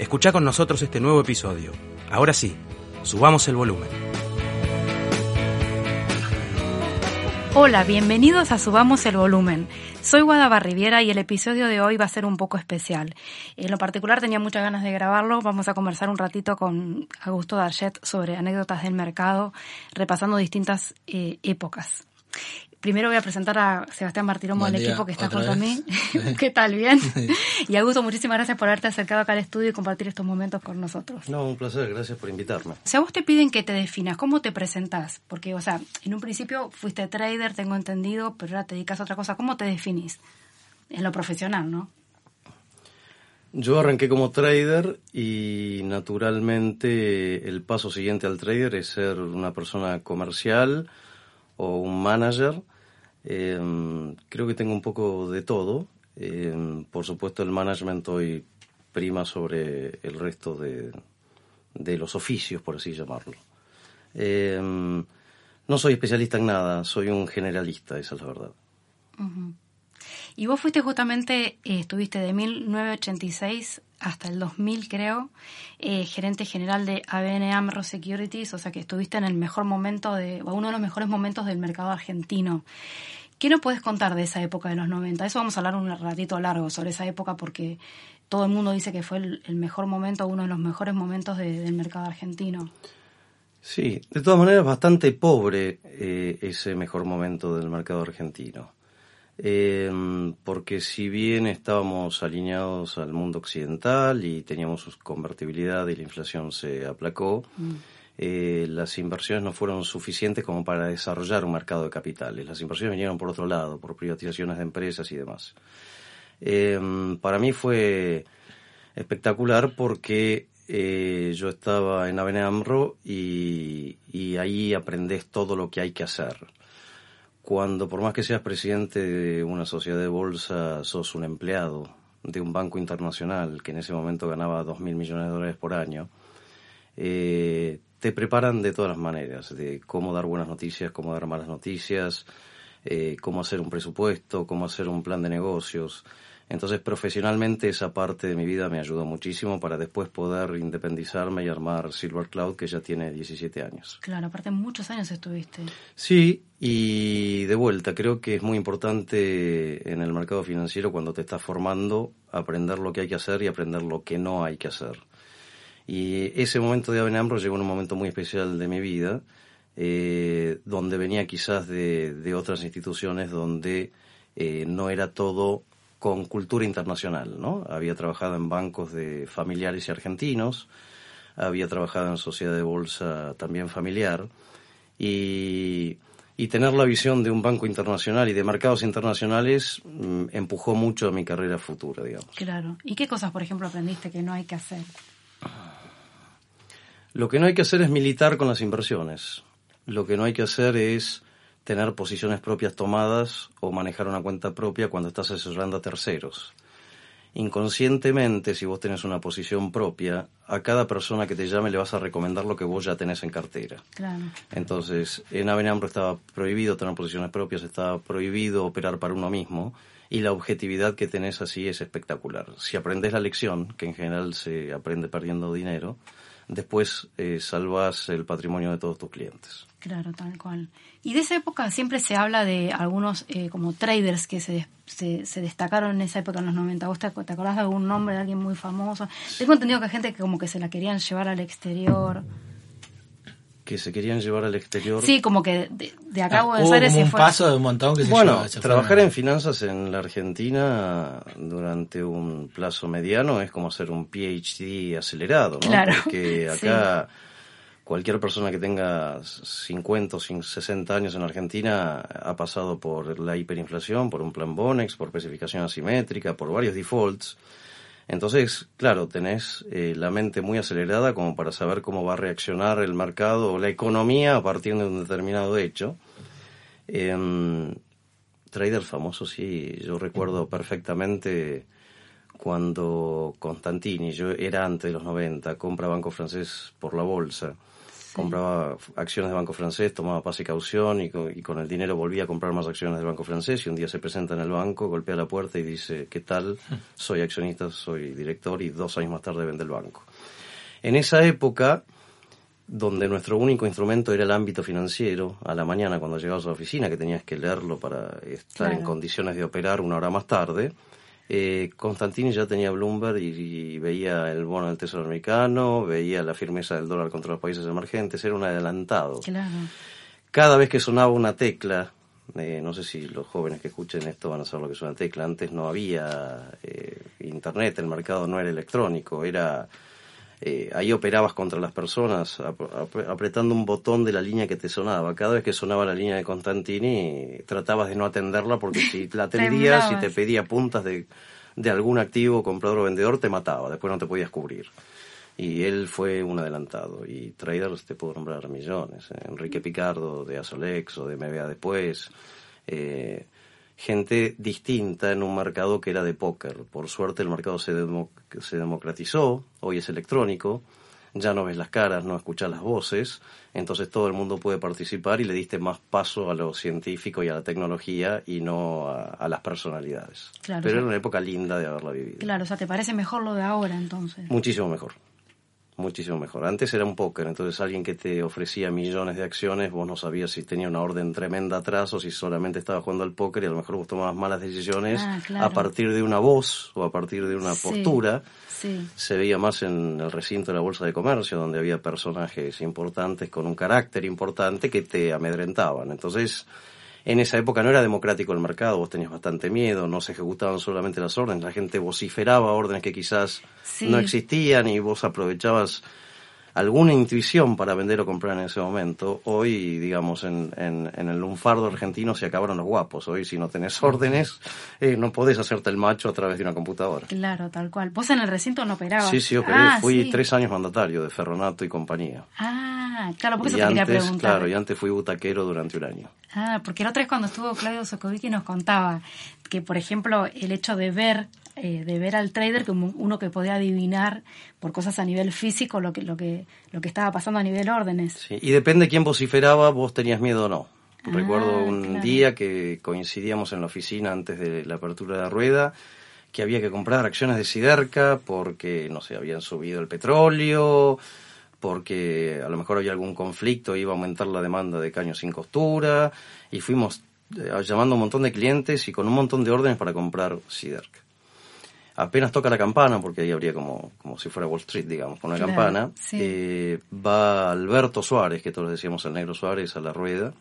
Escucha con nosotros este nuevo episodio. Ahora sí, subamos el volumen. Hola, bienvenidos a Subamos el Volumen. Soy Guada Riviera y el episodio de hoy va a ser un poco especial. En lo particular tenía muchas ganas de grabarlo. Vamos a conversar un ratito con Augusto Darchet sobre anécdotas del mercado, repasando distintas eh, épocas. Primero voy a presentar a Sebastián Martiromo del equipo que está junto a mí. ¿Qué tal? ¿Bien? y Augusto, muchísimas gracias por haberte acercado acá al estudio y compartir estos momentos con nosotros. No, un placer, gracias por invitarme. Si a vos te piden que te definas, ¿cómo te presentás? Porque, o sea, en un principio fuiste trader, tengo entendido, pero ahora te dedicas a otra cosa. ¿Cómo te definís? En lo profesional, ¿no? Yo arranqué como trader y naturalmente el paso siguiente al trader es ser una persona comercial o un manager eh, creo que tengo un poco de todo. Eh, por supuesto, el management hoy prima sobre el resto de, de los oficios, por así llamarlo. Eh, no soy especialista en nada, soy un generalista, esa es la verdad. Y vos fuiste justamente, eh, estuviste de 1986 hasta el 2000, creo, eh, gerente general de ABN AMRO Securities, o sea que estuviste en el mejor momento, de, o uno de los mejores momentos del mercado argentino. ¿Qué nos puedes contar de esa época de los 90? Eso vamos a hablar un ratito largo sobre esa época porque todo el mundo dice que fue el, mejor momento, uno de los mejores momentos del mercado argentino. Sí, de todas maneras bastante pobre eh, ese mejor momento del mercado argentino. Eh, porque si bien estábamos alineados al mundo occidental y teníamos su convertibilidad y la inflación se aplacó, mm. eh, las inversiones no fueron suficientes como para desarrollar un mercado de capitales. Las inversiones vinieron por otro lado, por privatizaciones de empresas y demás. Eh, para mí fue espectacular porque eh, yo estaba en AMRO y, y ahí aprendés todo lo que hay que hacer cuando por más que seas presidente de una sociedad de bolsa, sos un empleado de un banco internacional que en ese momento ganaba dos mil millones de dólares por año, eh, te preparan de todas las maneras, de cómo dar buenas noticias, cómo dar malas noticias, eh, cómo hacer un presupuesto, cómo hacer un plan de negocios. Entonces, profesionalmente esa parte de mi vida me ayudó muchísimo para después poder independizarme y armar Silver Cloud, que ya tiene 17 años. Claro, aparte muchos años estuviste. Sí, y de vuelta, creo que es muy importante en el mercado financiero cuando te estás formando aprender lo que hay que hacer y aprender lo que no hay que hacer. Y ese momento de Avenambro llegó en un momento muy especial de mi vida, eh, donde venía quizás de, otras instituciones donde eh, no era todo con cultura internacional, ¿no? Había trabajado en bancos de familiares y argentinos, había trabajado en sociedad de bolsa también familiar y, tener la visión de un banco internacional y de mercados internacionales mm, empujó mucho a mi carrera futura, digamos. Claro. ¿Y qué cosas, por ejemplo, aprendiste que no hay que hacer? Lo que no hay que hacer es militar con las inversiones. Lo que no hay que hacer es tener posiciones propias tomadas o manejar una cuenta propia cuando estás asesorando a terceros. Inconscientemente, si vos tenés una posición propia, a cada persona que te llame le vas a recomendar lo que vos ya tenés en cartera. Claro. Entonces, en Avenambro estaba prohibido tener posiciones propias, estaba prohibido operar para uno mismo y la objetividad que tenés así es espectacular. Si aprendes la lección, que en general se aprende perdiendo dinero, después eh, salvas el patrimonio de todos tus clientes. Claro, tal cual. Y de esa época siempre se habla de algunos eh, como traders que se, se, destacaron en esa época, en los 90. ¿Vos te, acordás de algún nombre de alguien muy famoso? Tengo entendido que hay gente que como que se la querían llevar al exterior que se querían llevar al exterior. Sí, como que de, acá a ah, Buenos Aires un paso de un montón que se Bueno, trabajar en finanzas en la Argentina durante un plazo mediano es como hacer un PhD acelerado, ¿no? Claro. Porque acá cualquier persona que tenga 50 o 60 años en Argentina ha pasado por la hiperinflación, por un plan Bonex, por especificación asimétrica, por varios defaults. Entonces, claro, tenés eh, la mente muy acelerada como para saber cómo va a reaccionar el mercado o la economía a partir de un determinado hecho. Eh, trader famoso, sí, yo recuerdo perfectamente cuando Constantini, yo era antes de los 90, compra Banco Francés por la bolsa compraba acciones de Banco Francés, tomaba paz y caución y con, el dinero volvía a comprar más acciones del Banco Francés y un día se presenta en el banco, golpea la puerta y dice, ¿qué tal? Soy accionista, soy director y dos años más tarde vende el banco. En esa época, donde nuestro único instrumento era el ámbito financiero, a la mañana cuando llegabas a la oficina, que tenías que leerlo para estar en condiciones de operar una hora más tarde, eh, Constantini ya tenía Bloomberg y, veía el bono del Tesoro americano, veía la firmeza del dólar contra los países emergentes, era un adelantado. Cada vez que sonaba una tecla, eh, no sé si los jóvenes que escuchen esto van a saber lo que es una tecla, antes no había eh, internet, el mercado no era electrónico, era... Eh, ahí operabas contra las personas apretando un botón de la línea que te sonaba. Cada vez que sonaba la línea de Constantini, tratabas de no atenderla porque si la atendías y te pedía puntas de, de algún activo comprador o vendedor, te mataba. Después no te podías cubrir. Y él fue un adelantado. Y traders te puedo nombrar millones. ¿eh? Enrique Picardo de Asolex o de MBA después. Eh, gente distinta en un mercado que era de póker. Por suerte el mercado se, se democratizó, hoy es electrónico, ya no ves las caras, no escuchas las voces, entonces todo el mundo puede participar y le diste más paso a lo científico y a la tecnología y no a, las personalidades. Pero era una época linda de haberla vivido. Claro, o sea, ¿te parece mejor lo de ahora entonces? Muchísimo mejor muchísimo mejor. Antes era un póker, entonces alguien que te ofrecía millones de acciones, vos no sabías si tenía una orden tremenda atrás o si solamente estaba jugando al póker y a lo mejor vos tomabas malas decisiones ah, a partir de una voz o a partir de una postura. Se veía más en el recinto de la Bolsa de Comercio, donde había personajes importantes con un carácter importante que te amedrentaban. Entonces, en esa época no era democrático el mercado, vos tenías bastante miedo, no se ejecutaban solamente las órdenes, la gente vociferaba órdenes que quizás no existían y vos aprovechabas alguna intuición para vender o comprar en ese momento. Hoy, digamos, en, en, el lunfardo argentino se acabaron los guapos. Hoy, si no tenés órdenes, eh, no podés hacerte el macho a través de una computadora. Claro, tal cual. ¿Vos en el recinto no operabas? Sí, sí, operé. Ah, fui tres años mandatario de Ferronato y compañía. Ah, claro, porque eso te quería preguntar. Claro, y antes fui butaquero durante un año. Ah, porque la otra vez cuando estuvo Claudio Sokovicki nos contaba que, por ejemplo, el hecho de ver eh, de ver al trader como uno que podía adivinar por cosas a nivel físico lo que, lo que, lo que estaba pasando a nivel órdenes. Sí, y depende quién vociferaba, vos tenías miedo o no. Ah, Recuerdo un día que coincidíamos en la oficina antes de la apertura de la rueda, que había que comprar acciones de Siderca porque, no sé, habían subido el petróleo, porque a lo mejor había algún conflicto, iba a aumentar la demanda de caños sin costura, y fuimos eh, llamando a un montón de clientes y con un montón de órdenes para comprar Siderca apenas toca la campana, porque ahí habría como, como si fuera Wall Street, digamos, con una campana, eh, va Alberto Suárez, que todos decíamos el negro Suárez, a la rueda,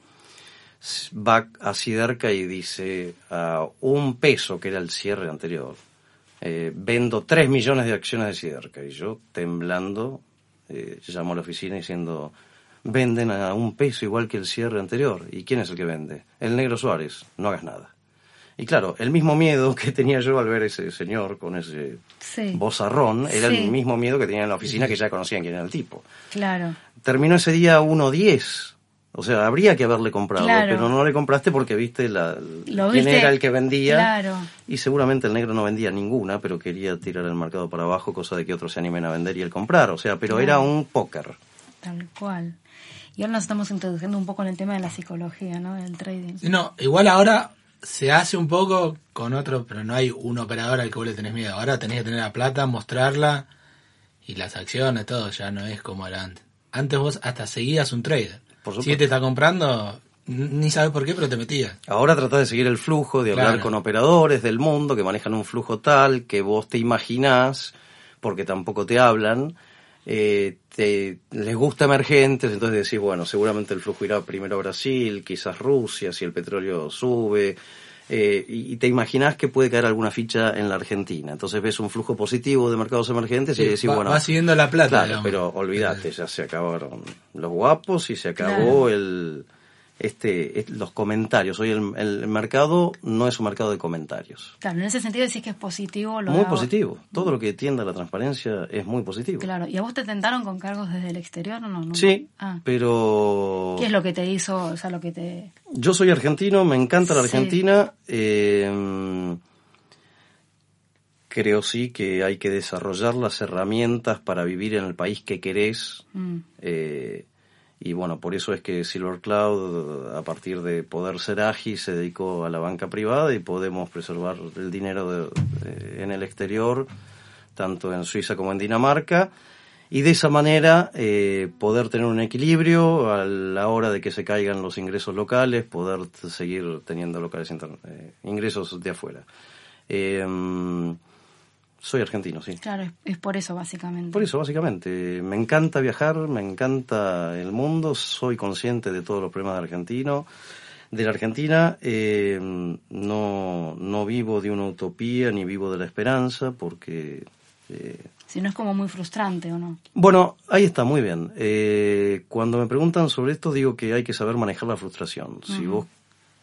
va a Siderca y dice a un peso, que era el cierre anterior, eh, vendo 3 millones de acciones de Siderca. Y yo, temblando, eh, llamo a la oficina diciendo, venden a un peso igual que el cierre anterior. ¿Y quién es el que vende? El negro Suárez. No hagas nada. Y claro, el mismo miedo que tenía yo al ver ese señor con ese sí. bozarrón era el mismo miedo que tenía en la oficina que ya conocían quién era el tipo. Claro. Terminó ese día 1.10. O sea, habría que haberle comprado, pero no le compraste porque viste la, quién era el que vendía. Claro. Y seguramente el negro no vendía ninguna, pero quería tirar el mercado para abajo, cosa de que otros se animen a vender y él comprar. O sea, pero era un póker. Tal cual. Y ahora nos estamos introduciendo un poco en el tema de la psicología, ¿no? Del trading. No, igual ahora se hace un poco con otro, pero no hay un operador al que vos le tenés miedo. Ahora tenés que tener la plata, mostrarla Y las acciones, todo, ya no es como era antes. Antes vos hasta seguías un trader. Por si te está comprando, ni sabes por qué, pero te metías. Ahora tratás de seguir el flujo, de hablar Claro. con operadores del mundo que manejan un flujo tal que vos te imaginás, porque tampoco te hablan, eh, te, les gusta emergentes, entonces decís, bueno, seguramente el flujo irá primero a Brasil, quizás Rusia, si el petróleo sube, eh, y, te imaginás que puede caer alguna ficha en la Argentina. Entonces ves un flujo positivo de mercados emergentes y decís, va- bueno, va siguiendo la plata, Claro, digamos. pero olvídate, ya se acabaron los guapos y se acabó el este es- los comentarios. Hoy el, el mercado no es un mercado de comentarios. Claro, en ese sentido decís que es positivo. Lo Muy positivo. Todo lo que tienda a la transparencia es muy positivo. Claro, ¿y a vos te tentaron con cargos desde el exterior o no? No. Sí, Ah. pero ¿Qué es lo que te hizo, o sea, lo que te... yo soy argentino, me encanta la Sí. Argentina. eh, creo sí que hay que desarrollar las herramientas para vivir en el país que querés. Mm, Eh, y bueno, por eso es que Silver Cloud, a partir de poder ser ágil, se dedicó a la banca privada y podemos preservar el dinero de- de- en el exterior, tanto en Suiza como en Dinamarca. Y de esa manera eh, poder tener un equilibrio a la hora de que se caigan los ingresos locales, poder seguir teniendo locales eh, ingresos de afuera. Eh, soy argentino, sí. claro, es, es por eso básicamente. Por eso, básicamente, me encanta viajar, me encanta el mundo, soy consciente de todos los problemas de argentino, de la Argentina, eh, no, no vivo de una utopía ni vivo de la esperanza, porque, eh, Si no es como muy frustrante o no. bueno, ahí está, muy bien. Eh, cuando me preguntan sobre esto, digo que hay que saber manejar la frustración. Si vos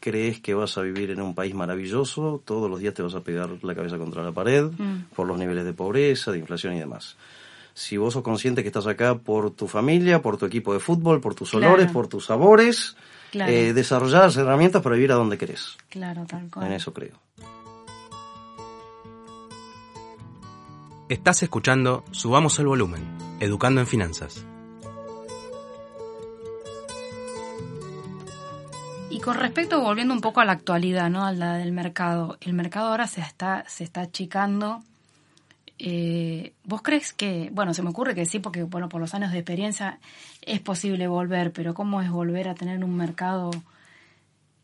crees que vas a vivir en un país maravilloso, todos los días te vas a pegar la cabeza contra la pared Mm. por los niveles de pobreza, de inflación y demás. Si vos sos consciente que estás acá por tu familia, por tu equipo de fútbol, por tus Claro. olores, por tus sabores, Claro. eh, desarrollar las herramientas para vivir a donde querés. Claro, tal cual. En eso creo. Estás escuchando Subamos el Volumen, Educando en Finanzas. Con respecto, volviendo un poco a la actualidad, ¿no? A la del mercado. El mercado ahora se está, se está achicando. Eh, ¿Vos crees que, bueno, se me ocurre que sí, porque bueno, por los años de experiencia es posible volver, pero ¿cómo es volver a tener un mercado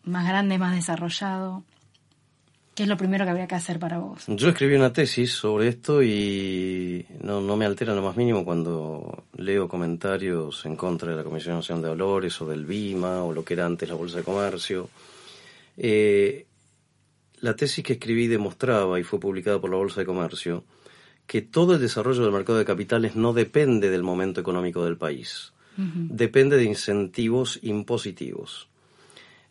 más grande, más desarrollado? ¿Qué es lo primero que habría que hacer para vos? Yo escribí una tesis sobre esto y no, no me altera lo más mínimo cuando leo comentarios en contra de la Comisión Nacional de Valores o del BIMA o lo que era antes la Bolsa de Comercio. Eh, la tesis que escribí demostraba, y fue publicada por la Bolsa de Comercio, que todo el desarrollo del mercado de capitales no depende del momento económico del país, depende de incentivos impositivos.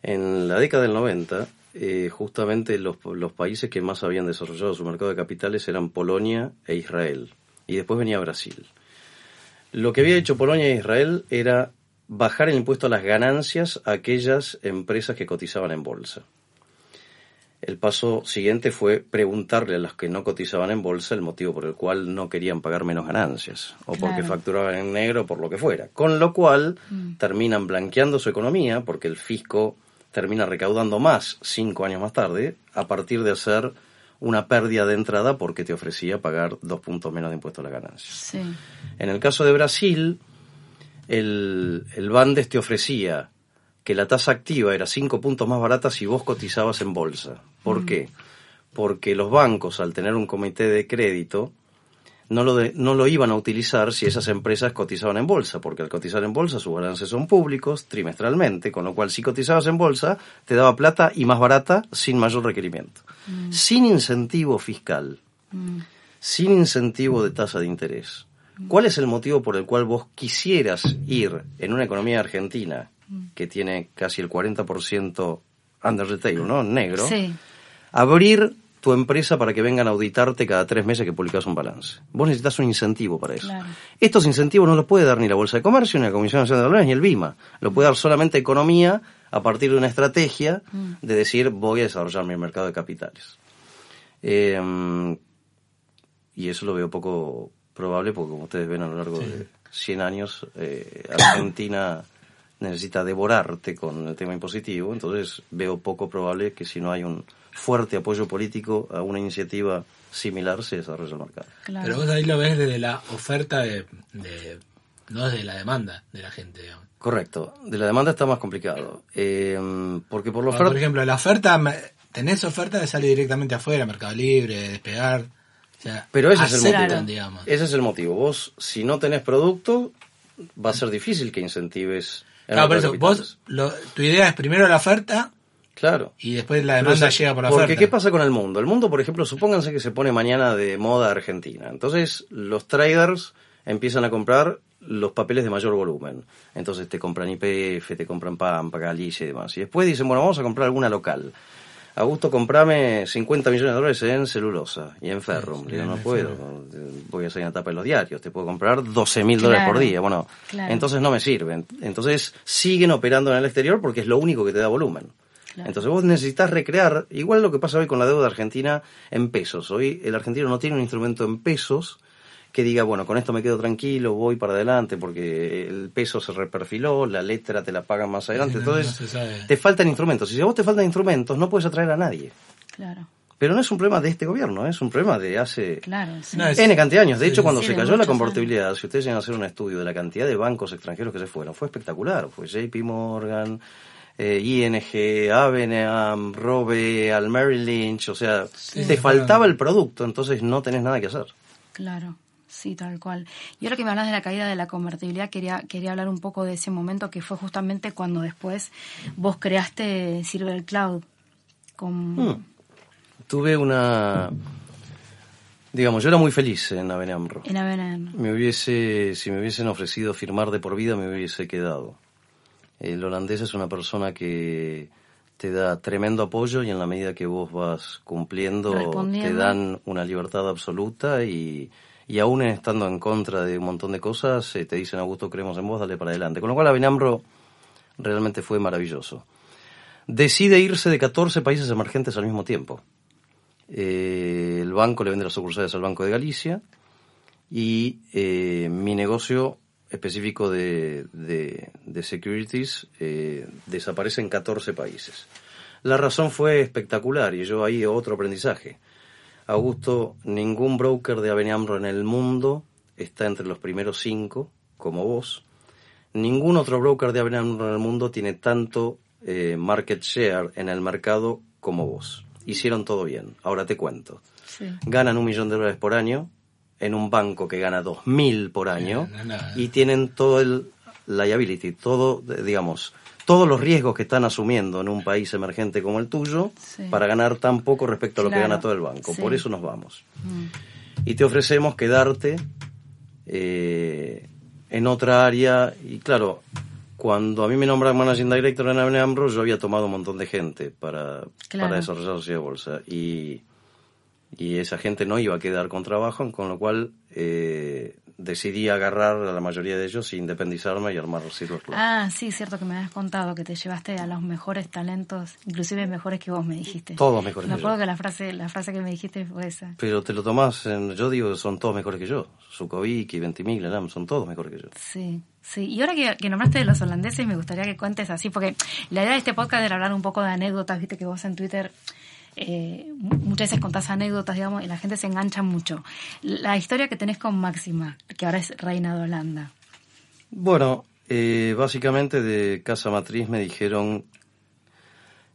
En la década del 90, eh, justamente los, los países que más habían desarrollado su mercado de capitales eran Polonia e Israel. Y después venía Brasil. Lo que había hecho Polonia e Israel era bajar el impuesto a las ganancias a aquellas empresas que cotizaban en bolsa. El paso siguiente fue preguntarle a los que no cotizaban en bolsa el motivo por el cual no querían pagar menos ganancias o porque facturaban en negro por lo que fuera. Con lo cual terminan blanqueando su economía porque el fisco termina recaudando más cinco años más tarde a partir de hacer una pérdida de entrada porque te ofrecía pagar dos puntos menos de impuesto a las ganancias. Sí. En el caso de Brasil, el, el Bandes te ofrecía que la tasa activa era cinco puntos más barata si vos cotizabas en bolsa. ¿Por qué? Porque los bancos, al tener un comité de crédito, no lo, de- no lo iban a utilizar si esas empresas cotizaban en bolsa, porque al cotizar en bolsa sus balances son públicos trimestralmente, con lo cual si cotizabas en bolsa te daba plata y más barata sin mayor requerimiento. Sin incentivo fiscal, sin incentivo de tasa de interés. ¿Cuál es el motivo por el cual vos quisieras ir en una economía argentina que tiene casi el 40% under retail, ¿no? Negro. Sí. Abrir tu empresa para que vengan a auditarte cada tres meses que publicas un balance. Vos necesitas un incentivo para eso. Claro. Estos incentivos no los puede dar ni la Bolsa de Comercio, ni la Comisión Nacional de Valores, ni el BIMA. Lo puede dar solamente economía a partir de una estrategia de decir voy a desarrollar mi mercado de capitales. Eh, y eso lo veo poco probable porque como ustedes ven a lo largo de 100 años, eh, Argentina necesita devorarte con el tema impositivo, entonces veo poco probable que si no hay un fuerte apoyo político a una iniciativa similar se desarrolla el mercado. Claro. Pero vos ahí lo ves desde la oferta de, de- no desde la demanda de la gente, digamos. Correcto. De la demanda está más complicado. Eh, porque por la Por, oferta... ejemplo, la oferta, tenés oferta de salir directamente afuera, Mercado Libre, despegar. O sea, Pero ese es el motivo. digamos. Ese es el motivo. Vos, si no tenés producto, va a ser difícil que incentives... el Claro, por mercado eso, vos, lo- tu idea es primero la oferta Claro. y después la demanda Entonces, llega por la porque oferta. ¿qué pasa con el mundo? El mundo, por ejemplo, supónganse que se pone mañana de moda Argentina. Entonces, los traders empiezan a comprar los papeles de mayor volumen. Entonces te compran IPF, te compran Pampa, Galicia y demás. Y después dicen, bueno, vamos a comprar alguna local. Augusto, comprame 50 millones de dólares en celulosa y en ferrum. Digo, no puedo, voy a hacer una tapa de los diarios. Te puedo comprar 12 mil dólares por Claro, día. Bueno, claro. entonces no me sirven. Entonces siguen operando en el exterior porque es lo único que te da volumen. Claro. Entonces vos necesitas recrear, igual lo que pasa hoy con la deuda argentina en pesos. Hoy el argentino no tiene un instrumento en pesos que diga, bueno, con esto me quedo tranquilo, voy para adelante porque el peso se reperfiló, la letra te la pagan más adelante. No, Entonces te faltan instrumentos. Y si a vos te faltan instrumentos, no puedes atraer a nadie. Claro, Pero no es un problema de este gobierno, es un problema de hace claro. sí. No, es- N cantidad de años. De Sí, hecho, cuando sí, se cayó la convertibilidad, si ustedes llegan a hacer un estudio de la cantidad de bancos extranjeros que se fueron, fue espectacular. Fue JP Morgan, eh, ING, Avenham, Robe, al Merrill Lynch. O sea, Sí, te faltaba el producto, entonces no tenés nada que hacer. Claro, sí, tal cual. Y ahora que me hablas de la caída de la convertibilidad, quería, quería hablar un poco de ese momento que fue justamente cuando después vos creaste Silver Cloud. Con... Mm. Tuve una... Digamos, yo era muy feliz en Avenamro. En ABN. Me hubiese, si me hubiesen ofrecido firmar de por vida, me hubiese quedado. El holandés es una persona que te da tremendo apoyo y en la medida que vos vas cumpliendo, te dan una libertad absoluta y, y aún estando en contra de un montón de cosas, eh, te dicen, Augusto, creemos en vos, dale para adelante. Con lo cual, Avenambro realmente fue maravilloso. Decide irse de 14 países emergentes al mismo tiempo. Eh, el banco le vende las sucursales al Banco de Galicia y eh, mi negocio específico de, de, de securities eh, desaparece en 14 países. La razón fue espectacular y yo ahí otro aprendizaje. Augusto, ningún broker de Avenamro en el mundo está entre los primeros cinco, como vos. Ningún otro broker de Avenamro en el mundo tiene tanto eh, market share en el mercado como vos. Hicieron todo bien. Ahora te cuento. Sí. Ganan un millón de dólares por año en un banco que gana dos mil por año no, no. y tienen todo el liability, todo, digamos, todos los riesgos que están asumiendo en un país emergente como el tuyo Sí. para ganar tan poco respecto a lo que gana todo el banco. sí. Por eso nos vamos. Mm. Y te ofrecemos quedarte eh, en otra área. Y claro, cuando a mí me nombran Managing Director en AMRO, yo había tomado un montón de gente para, Claro. para desarrollar la sociedad de bolsa. Y, y esa gente no iba a quedar con trabajo, con lo cual eh, decidí agarrar a la mayoría de ellos, independizarme y armar Silver Club. Ah, sí, cierto que me habías contado que te llevaste a los mejores talentos, inclusive mejores que vos me dijiste. Todos mejores Me que acuerdo yo. que la frase, la frase que me dijiste fue esa. Pero te lo tomás, en- yo digo, son todos mejores que yo. Sukovic y Ventimiglia, Lam, son todos mejores que yo. Sí, sí. Y ahora que, que nombraste de los holandeses, me gustaría que cuentes así, porque la idea de este podcast era hablar un poco de anécdotas, viste que vos en Twitter eh, mu- muchas veces contás anécdotas, digamos, y la gente se engancha mucho. La historia que tenés con Máxima, que ahora es reina de Holanda. Bueno, eh, básicamente de Casa Matriz me dijeron,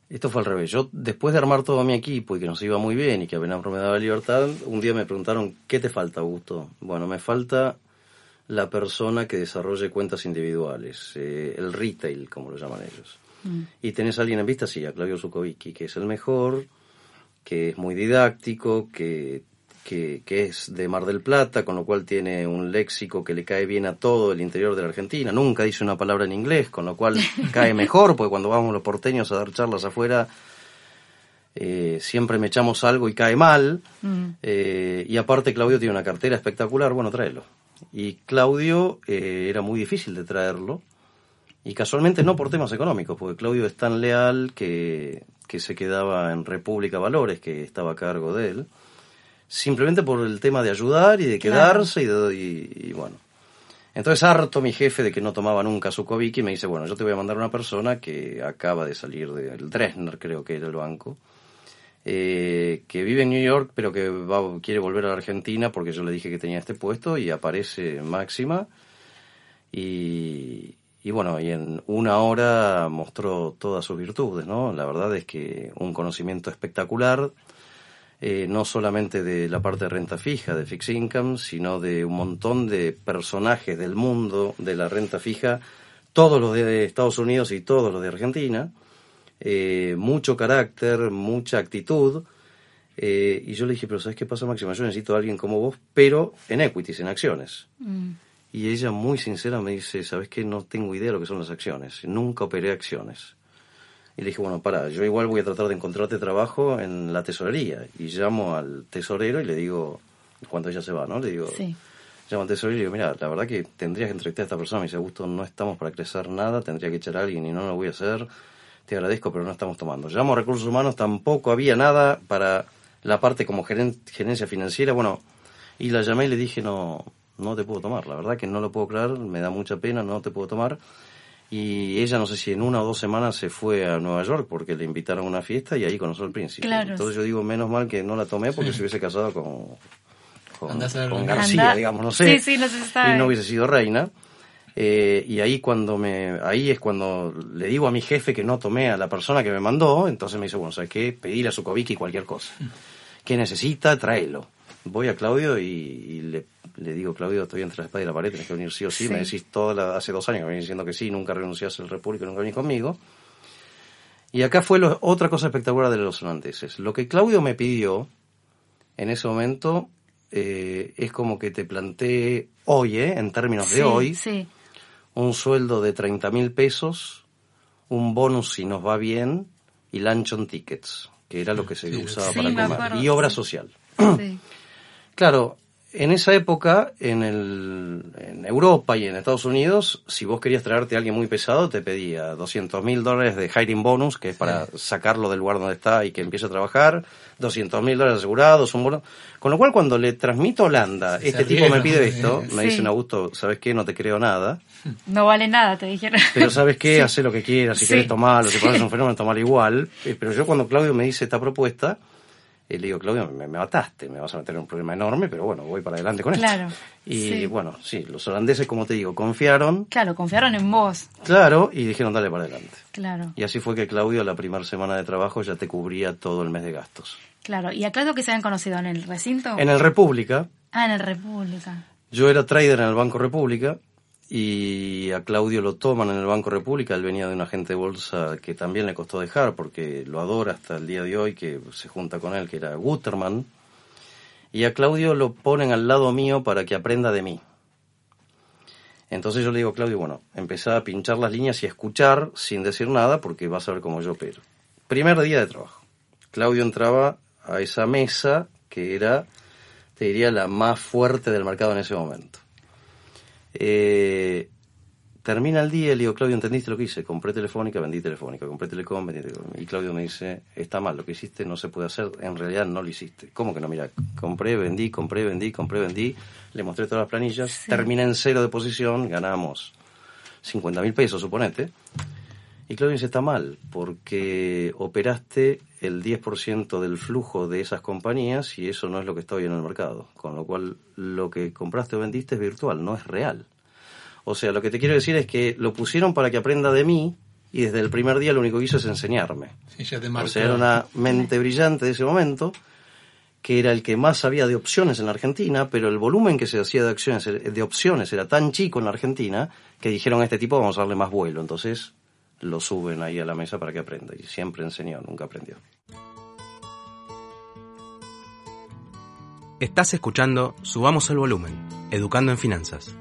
esto fue al revés, yo después de armar todo mi equipo y que nos iba muy bien y que Avenambro me daba libertad, un día me preguntaron, ¿qué te falta, Augusto? Bueno, me falta la persona que desarrolle cuentas individuales, eh, el retail, como lo llaman ellos. Y tenés a alguien en vista, sí, a Claudio Zukovicki, que es el mejor, que es muy didáctico, que, que, que es de Mar del Plata, con lo cual tiene un léxico que le cae bien a todo el interior de la Argentina. Nunca dice una palabra en inglés, con lo cual cae mejor, porque cuando vamos los porteños a dar charlas afuera, eh, siempre me echamos algo y cae mal. Mm. Eh, y aparte Claudio tiene una cartera espectacular, bueno, tráelo. Y Claudio eh, era muy difícil de traerlo. Y casualmente no por temas económicos, porque Claudio es tan leal que, que se quedaba en República Valores, que estaba a cargo de él. Simplemente por el tema de ayudar y de Claro. quedarse y, de- y- y bueno. Entonces harto mi jefe de que no tomaba nunca su y me dice, bueno, yo te voy a mandar una persona que acaba de salir del Dresner, creo que era el banco, eh, que vive en New York, pero que va, quiere volver a la Argentina porque yo le dije que tenía este puesto y aparece Máxima. Y, y bueno, y en una hora mostró todas sus virtudes, ¿no? La verdad es que un conocimiento espectacular, eh, no solamente de la parte de renta fija, de fixed income, sino de un montón de personajes del mundo de la renta fija, todos los de Estados Unidos y todos los de Argentina, eh, mucho carácter, mucha actitud, eh, y yo le dije, pero ¿sabes qué pasa, Máxima? Yo necesito a alguien como vos, pero en equities, en acciones. Mm. Y ella muy sincera me dice, ¿sabes qué? No tengo idea de lo que son las acciones. Nunca operé acciones. Y le dije, bueno, para, yo igual voy a tratar de encontrarte trabajo en la tesorería. Y llamo al tesorero y le digo, cuando ella se va, ¿no? Le digo, Sí. llamo al tesorero y digo, mira, la verdad que tendrías que entrevistar a esta persona. Me dice, Augusto, no estamos para crecer nada, tendría que echar a alguien y no lo voy a hacer. Te agradezco, pero no estamos tomando. Llamo a recursos humanos, tampoco había nada para la parte como geren- gerencia financiera. Bueno, y la llamé y le dije, no, no te puedo tomar. La verdad que no lo puedo creer, me da mucha pena, no te puedo tomar. Y ella, no sé si en una o dos semanas se fue a Nueva York porque le invitaron a una fiesta y ahí conoció al príncipe. Claro. Entonces yo digo, menos mal que no la tomé porque se hubiese casado con, con, García, Anda- digamos, no sé. Sí, sí, no se sabe. Y no hubiese sido reina. Eh, y ahí cuando me, ahí es cuando le digo a mi jefe que no tomé a la persona que me mandó, entonces me dice, bueno, ¿sabes qué? Pedir a su y cualquier cosa. ¿Qué necesita? Tráelo. Voy a Claudio y, y le, le digo, Claudio, estoy entre la espada y la pared, tenés que venir sí o sí. Sí. Me decís toda la- hace dos años que me venís diciendo que sí, nunca renunciaste al República, nunca venís conmigo. Y acá fue lo- otra cosa espectacular de los holandeses. Lo que Claudio me pidió en ese momento eh, es como que te planteé hoy, ¿eh? en términos Sí, de hoy, Sí. un sueldo de 30 mil pesos, un bonus si nos va bien y luncheon tickets, que era lo que se Sí, usaba sí, para me comer, y obra sí. social. sí. Claro, en esa época, en, el, en Europa y en Estados Unidos, si vos querías traerte a alguien muy pesado, te pedía 200 mil dólares de hiring bonus, que es para sacarlo del lugar donde está y que empiece a trabajar, 200 mil dólares asegurados, un bono. Con lo cual, cuando le transmito a Holanda, Se este tipo me pide esto, me Sí. dicen, Augusto, ¿sabes qué? No te creo nada. No vale nada, te dijeron. Pero sabes qué, hace lo que quieras, si Sí. quieres tomarlo, si pones un fenómeno, tomalo igual. Eh, Pero yo cuando Claudio me dice esta propuesta, eh, le digo, Claudio, me, me mataste, me vas a meter en un problema enorme, pero bueno, voy para adelante con Claro, esto. Y sí. bueno, sí, los holandeses, como te digo, confiaron, Claro, confiaron en vos. claro, y dijeron, dale para adelante. Claro, Y así fue que Claudio, la primera semana de trabajo, ya te cubría todo el mes de gastos. claro. ¿Y a Claudio que se habían conocido? ¿En el recinto? En el República, Ah, en el República. Yo era trader en el Banco República y a Claudio lo toman en el Banco República. Él venía de un agente de bolsa que también le costó dejar porque lo adora hasta el día de hoy, que se junta con él, que era Guterman. Y a Claudio lo ponen al lado mío para que aprenda de mí. Entonces yo le digo, Claudio, bueno, empezá a pinchar las líneas y a escuchar sin decir nada porque vas a ver cómo yo opero. Primer día de trabajo. Claudio entraba a esa mesa que era, te diría, la más fuerte del mercado en ese momento. Eh, termina el día y le digo, Claudio, ¿entendiste lo que hice? Compré telefónica, vendí telefónica, compré telecom, vendí telecom. Y Claudio me dice, está mal, lo que hiciste no se puede hacer, en realidad no lo hiciste. ¿Cómo que no? Mira, compré, vendí, compré, vendí, compré, vendí, le mostré todas las planillas, Sí. terminé en cero de posición, ganamos 50 mil pesos, suponete. Y Claudio dice, está mal, porque operaste el 10% del flujo de esas compañías y eso no es lo que está hoy en el mercado. Con lo cual, lo que compraste o vendiste es virtual, no es real. O sea, lo que te quiero decir es que lo pusieron para que aprenda de mí y desde el primer día lo único que hizo es enseñarme. Sí, ya te O sea, era una mente brillante de ese momento, que era el que más sabía de opciones en la Argentina, pero el volumen que se hacía de, acciones, de opciones era tan chico en la Argentina que dijeron a este tipo vamos a darle más vuelo. Entonces lo suben ahí a la mesa para que aprenda. Y siempre enseñó, nunca aprendió. Estás escuchando Subamos el Volumen, Educando en Finanzas.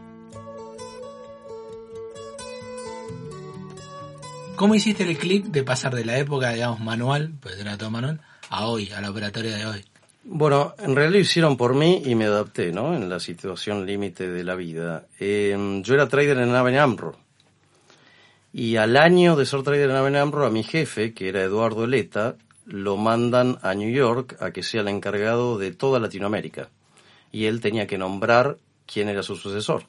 ¿Cómo hiciste el clic de pasar de la época, digamos, manual, pues era todo manual, a hoy, a la operatoria de hoy? Bueno, en realidad lo hicieron por mí y me adapté, ¿no? En la situación límite de la vida. Eh, yo era trader en Aven Amro. Y al año de ser trader en Aven Amro, a mi jefe, que era Eduardo Eleta, lo mandan a New York a que sea el encargado de toda Latinoamérica. Y él tenía que nombrar quién era su sucesor.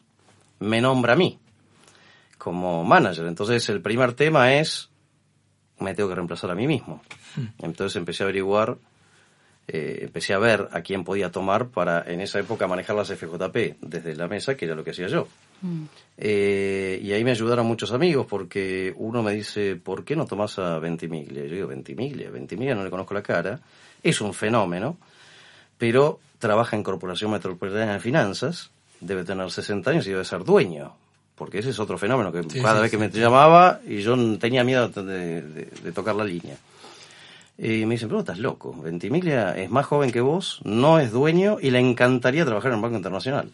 Me nombra a mí como manager. Entonces el primer tema es, me tengo que reemplazar a mí mismo. Entonces empecé a averiguar eh, empecé a ver a quién podía tomar para en esa época manejar las FJP desde la mesa, que era lo que hacía yo. Mm. Eh, y ahí me ayudaron muchos amigos porque uno me dice, ¿por qué no tomas a Ventimiglia? Yo digo, Ventimiglia, Ventimiglia no le conozco la cara, es un fenómeno, pero trabaja en Corporación Metropolitana de Finanzas, debe tener 60 años y debe ser dueño, porque ese es otro fenómeno que Sí, cada sí, vez que sí, me llamaba y yo tenía miedo de, de- de tocar la línea. Y me dicen, pero estás loco, Ventimiglia es más joven que vos, no es dueño y le encantaría trabajar en un banco internacional.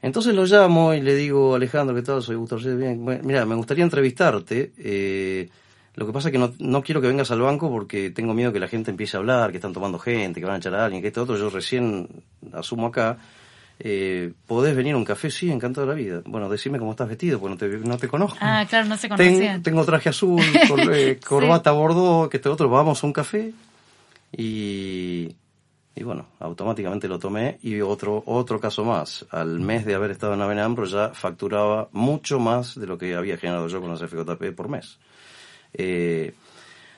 Entonces lo llamo y le digo, Alejandro, ¿qué tal? Soy Gustavo bien. Bueno, mira, me gustaría entrevistarte. eh, lo que pasa es que no, no quiero que vengas al banco porque tengo miedo que la gente empiece a hablar, que están tomando gente, que van a echar a alguien, que esto otro. Yo recién asumo acá. Eh, ¿Podés venir a un café? Sí, encantado de la vida. Bueno, decime cómo estás vestido, porque no te, no te conozco. Ah, claro, no se Ten- conocían. tengo traje azul, cor- eh, corbata bordeaux, que este otro, vamos a un café. Y, y bueno, automáticamente lo tomé. Y otro, otro caso más. Al mes de haber estado en Avenambro ya facturaba mucho más de lo que había generado yo con las FJP por mes. Eh,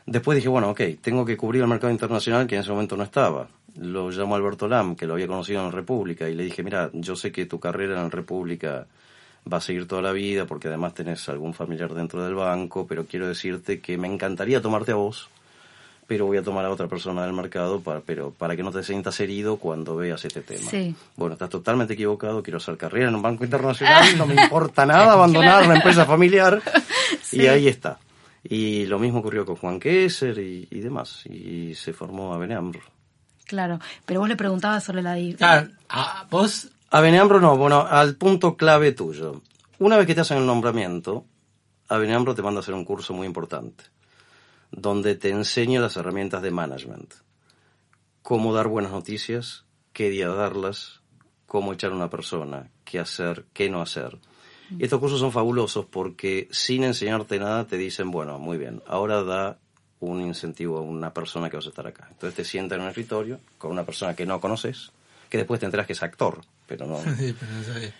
después dije, bueno, ok, tengo que cubrir el mercado internacional que en ese momento no estaba. Lo llamó Alberto Lam, que lo había conocido en República, y le dije, mira, yo sé que tu carrera en República va a seguir toda la vida porque además tenés algún familiar dentro del banco, pero quiero decirte que me encantaría tomarte a vos, pero voy a tomar a otra persona del mercado para, pero para que no te sientas herido cuando veas este tema. Sí. Bueno, estás totalmente equivocado, quiero hacer carrera en un banco internacional, no me importa nada abandonar Claro. una empresa familiar. Sí. Y ahí está. Y lo mismo ocurrió con Juan Kesser y, y demás. Y se formó Aveneambro. Claro, pero vos le preguntabas sobre la... Claro, a- vos, Aveneambro no, bueno, al punto clave tuyo. Una vez que te hacen el nombramiento, Aveneambro te manda a hacer un curso muy importante, donde te enseña las herramientas de management. Cómo dar buenas noticias, qué día darlas, cómo echar a una persona, qué hacer, qué no hacer. Y estos cursos son fabulosos porque sin enseñarte nada te dicen, bueno, muy bien, ahora da un incentivo a una persona que vas a estar acá. Entonces te sientas en un escritorio con una persona que no conoces, que después te enteras que es actor, pero no... sí, pero.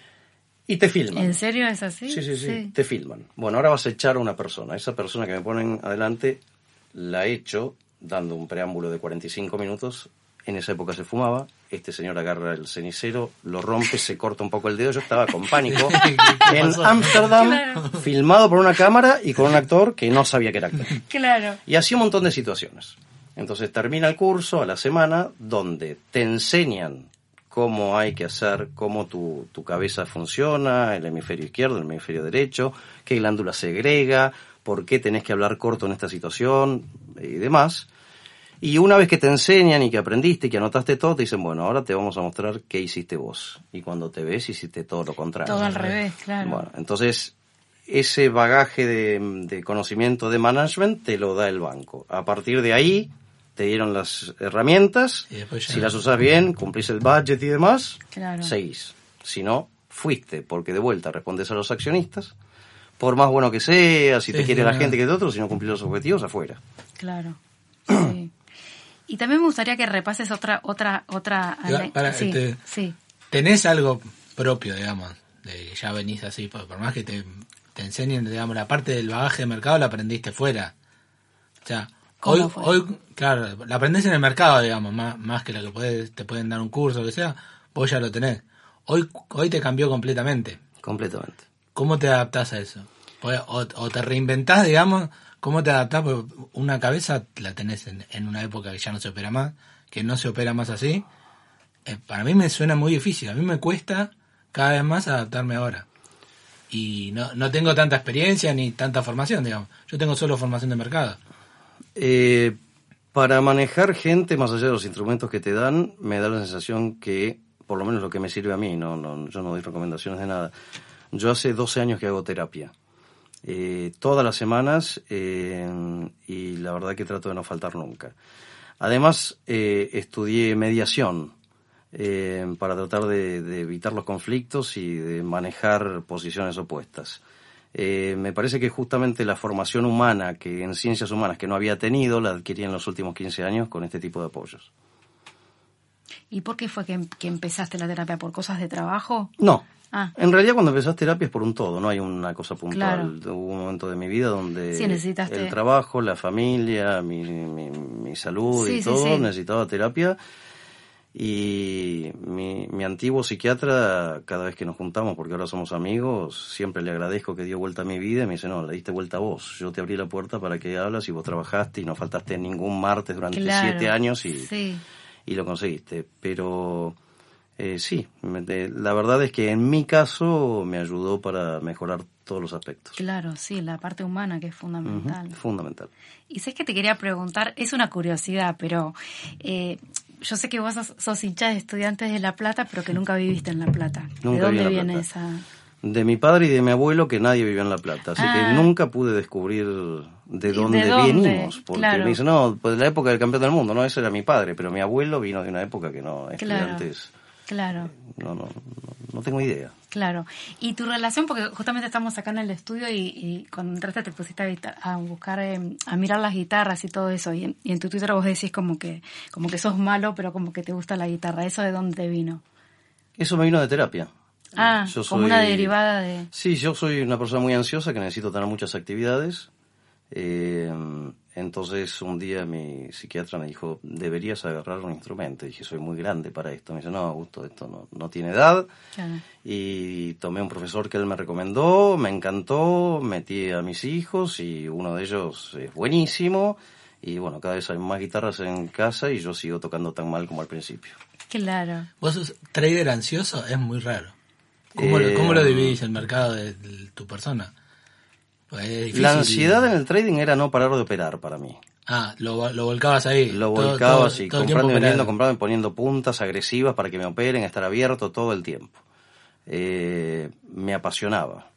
Y te filman. ¿En serio es así? Sí, sí, sí, Te filman. Bueno, ahora vas a echar a una persona. Esa persona que me ponen adelante la echo dando un preámbulo de 45 minutos. En esa época se fumaba. Este señor agarra el cenicero, lo rompe, se corta un poco el dedo. Yo estaba con pánico en Ámsterdam, Claro. filmado por una cámara y con un actor que no sabía que era actor. Claro. Y así un montón de situaciones. Entonces termina el curso a la semana donde te enseñan cómo hay que hacer, cómo tu, tu cabeza funciona, el hemisferio izquierdo, el hemisferio derecho, qué glándula segrega, por qué tenés que hablar corto en esta situación y demás. Y una vez que te enseñan y que aprendiste y que anotaste todo, te dicen, bueno, ahora te vamos a mostrar qué hiciste vos. Y cuando te ves, hiciste todo lo contrario. Todo al revés, claro. Bueno, entonces ese bagaje de, de conocimiento de management te lo da el banco. A partir de ahí te dieron las herramientas. Y después ya- Si las usas bien, cumplís el budget y demás, Claro. seguís. Si no, fuiste, porque de vuelta respondes a los accionistas. Por más bueno que sea, si te Sí, quiere la gente que de otro, si no cumplís los objetivos, afuera. Claro. Sí. Y también me gustaría que repases otra, otra, otra. Ya, ane- para, sí, este- sí. tenés algo propio, digamos, de que ya venís así, por, por más que te, te enseñen, digamos, la parte del bagaje de mercado la aprendiste fuera. O sea, ¿Cómo hoy, fue? hoy, claro, la aprendés en el mercado, digamos, más, más que lo que puedes, te pueden dar un curso o lo que sea, vos ya lo tenés. Hoy, hoy te cambió completamente. Completamente. ¿Cómo te adaptás a eso? O- o te reinventás, digamos, ¿cómo te adaptás? Porque una cabeza la tenés en, en una época que ya no se opera más, que no se opera más así. Eh, para mí me suena muy difícil. A mí me cuesta cada vez más adaptarme ahora. Y no, no tengo tanta experiencia ni tanta formación, digamos. Yo tengo solo formación de mercado. Eh, para manejar gente, más allá de los instrumentos que te dan, me da la sensación que, por lo menos lo que me sirve a mí, no, no, yo no doy recomendaciones de nada. Yo hace 12 años que hago terapia. Eh, todas las semanas eh, y la verdad que trato de no faltar nunca. Además, eh, estudié mediación eh, para tratar de, de evitar los conflictos y de manejar posiciones opuestas. Eh, me parece que justamente la formación humana que en ciencias humanas que no había tenido la adquirí en los últimos 15 años con este tipo de apoyos. ¿Y por qué fue que, que empezaste la terapia? ¿Por cosas de trabajo? No. Ah. En realidad cuando empezás terapia es por un todo, no hay una cosa puntual. Claro. Hubo un momento de mi vida donde Sí, necesitaste- el trabajo, la familia, mi, mi, mi salud Sí, y sí, todo sí. necesitaba terapia. Y mi, mi antiguo psiquiatra, cada vez que nos juntamos, porque ahora somos amigos, siempre le agradezco que dio vuelta a mi vida y me dice, no, le diste vuelta a vos. Yo te abrí la puerta para que hablas y vos trabajaste y no faltaste ningún martes durante Claro. siete años y. y lo conseguiste. Pero eh, sí, la verdad es que en mi caso me ayudó para mejorar todos los aspectos. Claro, sí, la parte humana que es fundamental. Ujú, Fundamental. Y sé que te quería preguntar, es una curiosidad, pero eh, yo sé que vos sos, sos hincha de estudiantes de La Plata, pero que nunca viviste en La Plata. ¿De dónde viene Plata. esa...? De mi padre y de mi abuelo que nadie vivió en La Plata, así Ah. que nunca pude descubrir de ¿Y dónde, de dónde? venimos. Porque Claro. me dicen, no, pues la época del campeón del mundo, no, ese era mi padre, pero mi abuelo vino de una época que no, Claro. estudiantes, Claro. no, no, no, no tengo idea. Claro. Y tu relación, porque justamente estamos acá en el estudio y, y cuando entraste te pusiste a, buscar, eh, a mirar las guitarras y todo eso. Y en, y en tu Twitter vos decís como que, como que sos malo, pero como que te gusta la guitarra. ¿Eso de dónde te vino? Eso me vino de terapia. Ah, Yo como una soy- derivada de... Sí, yo soy una persona muy ansiosa que necesito tener muchas actividades. Eh, entonces un día mi psiquiatra me dijo, deberías agarrar un instrumento. Y dije, soy muy grande para esto. Me dice, no, Augusto, esto no, no tiene edad. Claro. Y tomé un profesor que él me recomendó, me encantó, metí a mis hijos y uno de ellos es buenísimo. Y bueno, cada vez hay más guitarras en casa y yo sigo tocando tan mal como al principio. Claro. ¿Vos sos trader ansioso? Es muy raro. ¿Cómo, Eh, lo, cómo lo dividís el mercado de, de tu persona? Pues. La ansiedad en el trading era no parar de operar para mí. Ah, lo, lo volcabas ahí. Lo todo- volcaba así, comprando y vendiendo, comprando y poniendo puntas agresivas para que me operen, estar abierto todo el tiempo. Eh, me apasionaba.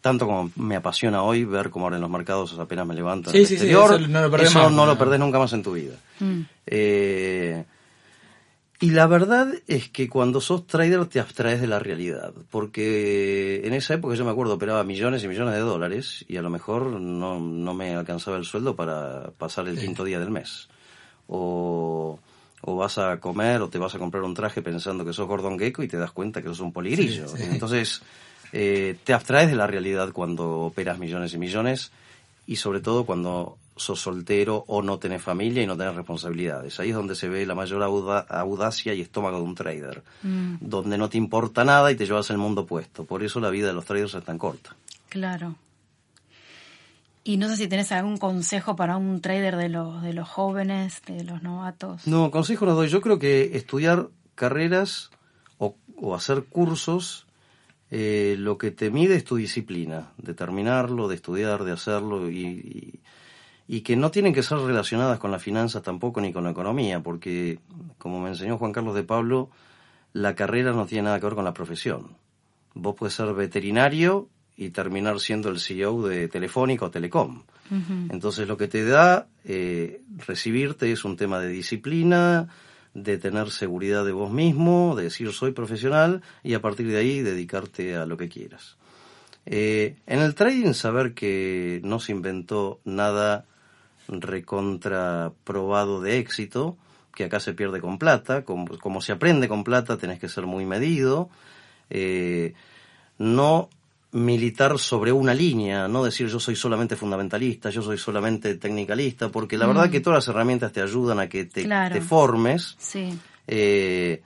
Tanto como me apasiona hoy ver cómo ahora en los mercados apenas me levanto Sí, sí, sí, exterior. eso no lo perdés Eso más, no lo ¿no? perdés nunca más en tu vida. Mm. Eh, y la verdad es que cuando sos trader te abstraes de la realidad, porque en esa época yo me acuerdo operaba millones y millones de dólares y a lo mejor no, no me alcanzaba el sueldo para pasar el Sí. quinto día del mes. O, o vas a comer o te vas a comprar un traje pensando que sos Gordon Gecko y te das cuenta que sos un poligrillo. Sí, sí. Entonces eh, te abstraes de la realidad cuando operas millones y millones y sobre todo cuando sos soltero o no tenés familia y no tenés responsabilidades. Ahí es donde se ve la mayor auda- audacia y estómago de un trader, Mm, donde no te importa nada y te llevas el mundo puesto. Por eso la vida de los traders es tan corta. claro. Y no sé si tenés algún consejo para un trader de los, de los jóvenes, de los novatos. No, consejo no doy. Yo creo que estudiar carreras o, o hacer cursos, eh, lo que te mide es tu disciplina, de terminarlo, de estudiar, de hacerlo y, y- y que no tienen que ser relacionadas con las finanzas tampoco ni con la economía, porque como me enseñó Juan Carlos de Pablo, la carrera no tiene nada que ver con la profesión. Vos puedes ser veterinario y terminar siendo el CEO de Telefónica o Telecom. Entonces lo que te da eh, recibirte es un tema de disciplina, de tener seguridad de vos mismo, de decir soy profesional y a partir de ahí dedicarte a lo que quieras. Eh, en el trading saber que no se inventó nada recontra probado de éxito, que acá se pierde con plata, como, como se aprende con plata tenés que ser muy medido, eh, no militar sobre una línea, no decir yo soy solamente fundamentalista, yo soy solamente tecnicalista, porque la verdad que todas las herramientas te ayudan a que te, Claro. te formes, Sí, eh,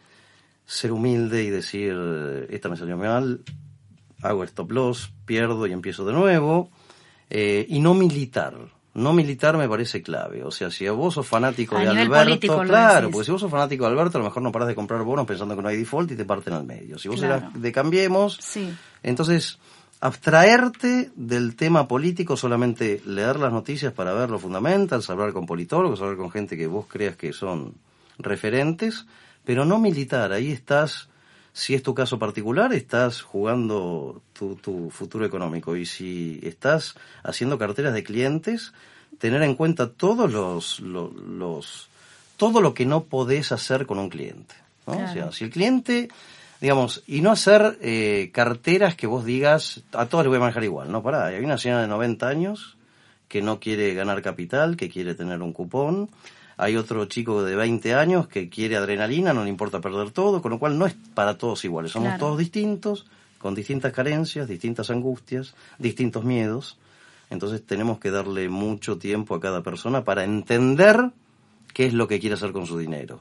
ser humilde y decir, esta me salió mal, hago stop loss, pierdo y empiezo de nuevo, eh, y no militar. No militar me parece clave. O sea, si vos sos fanático A de nivel Alberto, político claro, porque si vos sos fanático de Alberto, a lo mejor no paras de comprar bonos pensando que no hay default y te parten al medio. Si vos Claro. eras de Cambiemos, sí. entonces, abstraerte del tema político, solamente leer las noticias para ver lo fundamental, hablar con politólogos, hablar con gente que vos creas que son referentes, pero no militar. Ahí estás, si es tu caso particular, estás jugando tu, tu futuro económico. Y si estás haciendo carteras de clientes, tener en cuenta todos los, los, los- todo lo que no podés hacer con un cliente. ¿no? Claro. O sea, si el cliente digamos, y no hacer eh, carteras que vos digas, a todos les voy a manejar igual, no, pará, hay una señora de 90 años que no quiere ganar capital, que quiere tener un cupón, hay otro chico de 20 años que quiere adrenalina, no le importa perder todo, con lo cual no es para todos iguales, somos Claro. todos distintos, con distintas carencias, distintas angustias, distintos miedos, entonces tenemos que darle mucho tiempo a cada persona para entender qué es lo que quiere hacer con su dinero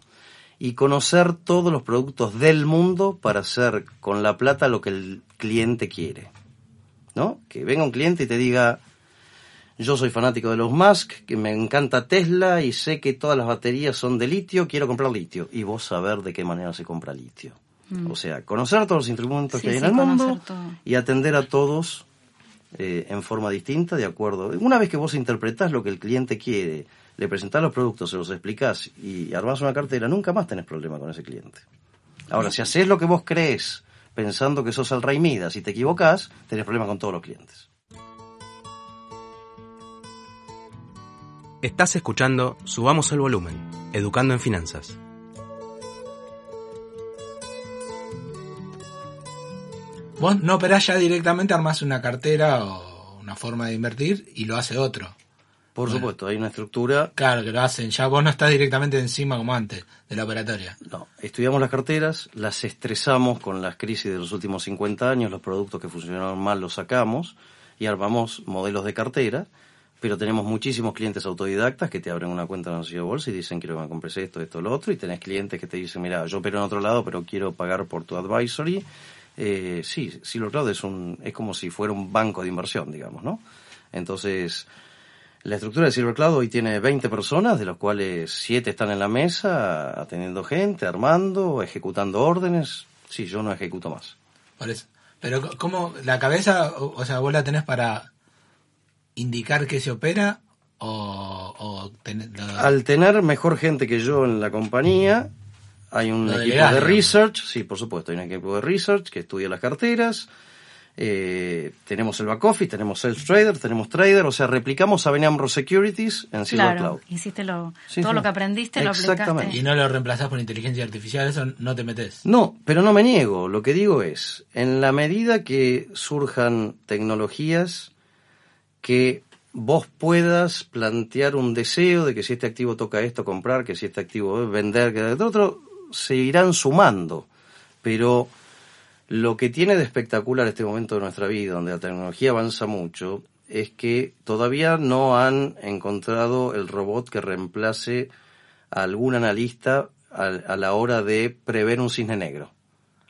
y conocer todos los productos del mundo para hacer con la plata lo que el cliente quiere. ¿No? Que venga un cliente y te diga, yo soy fanático de los Musk, que me encanta Tesla y sé que todas las baterías son de litio, quiero comprar litio. Y vos saber de qué manera se compra litio. O sea, conocer todos los instrumentos Sí, que hay sí, en el mundo todo. y atender a todos eh, en forma distinta, de acuerdo. Una vez que vos interpretás lo que el cliente quiere, le presentás los productos, se los explicás y armás una cartera, nunca más tenés problema con ese cliente. Ahora, si haces lo que vos crees pensando que sos el rey Midas y te equivocás, tenés problemas con todos los clientes. Estás escuchando Subamos el Volumen, Educando en Finanzas. Vos no operás ya directamente, armás una cartera o una forma de invertir y lo hace otro. Por Bueno. supuesto, hay una estructura. Claro, que lo hacen. Ya vos no estás directamente encima como antes de la operatoria. No, estudiamos las carteras, las estresamos con las crisis de los últimos 50 años, los productos que funcionaron mal los sacamos y armamos modelos de cartera, pero tenemos muchísimos clientes autodidactas que te abren una cuenta en Sociedad de Bolsa y dicen quiero que me compres esto, esto, lo otro, y tenés clientes que te dicen, mira, yo opero en otro lado, pero quiero pagar por tu advisory. Eh, sí, Silver Cloud es, un, es como si fuera un banco de inversión, digamos, ¿no? Entonces, la estructura de Silver Cloud hoy tiene 20 personas, de las cuales 7 están en la mesa, atendiendo gente, armando, ejecutando órdenes. Sí, yo no ejecuto más. Pero ¿cómo la cabeza, o sea, vos la tenés para indicar que se opera o, o tenés- lo- Al tener mejor gente que yo en la compañía, hay un equipo de research, sí, por supuesto, hay un equipo de research que estudia las carteras, eh, tenemos el back office, tenemos sales trader, tenemos trader, o sea, replicamos a Benamro Securities en Silver Claro, Cloud. hiciste lo, Sí, todo sí. lo que aprendiste, lo Exactamente. aplicaste. y no lo reemplazás por inteligencia artificial, eso no te metes. No, pero no me niego. Lo que digo es, en la medida que surjan tecnologías que vos puedas plantear un deseo de que si este activo toca esto, comprar, que si este activo es vender, que el otro, se irán sumando. Pero lo que tiene de espectacular este momento de nuestra vida, donde la tecnología avanza mucho, es que todavía no han encontrado el robot que reemplace a algún analista a, la hora de prever un cisne negro.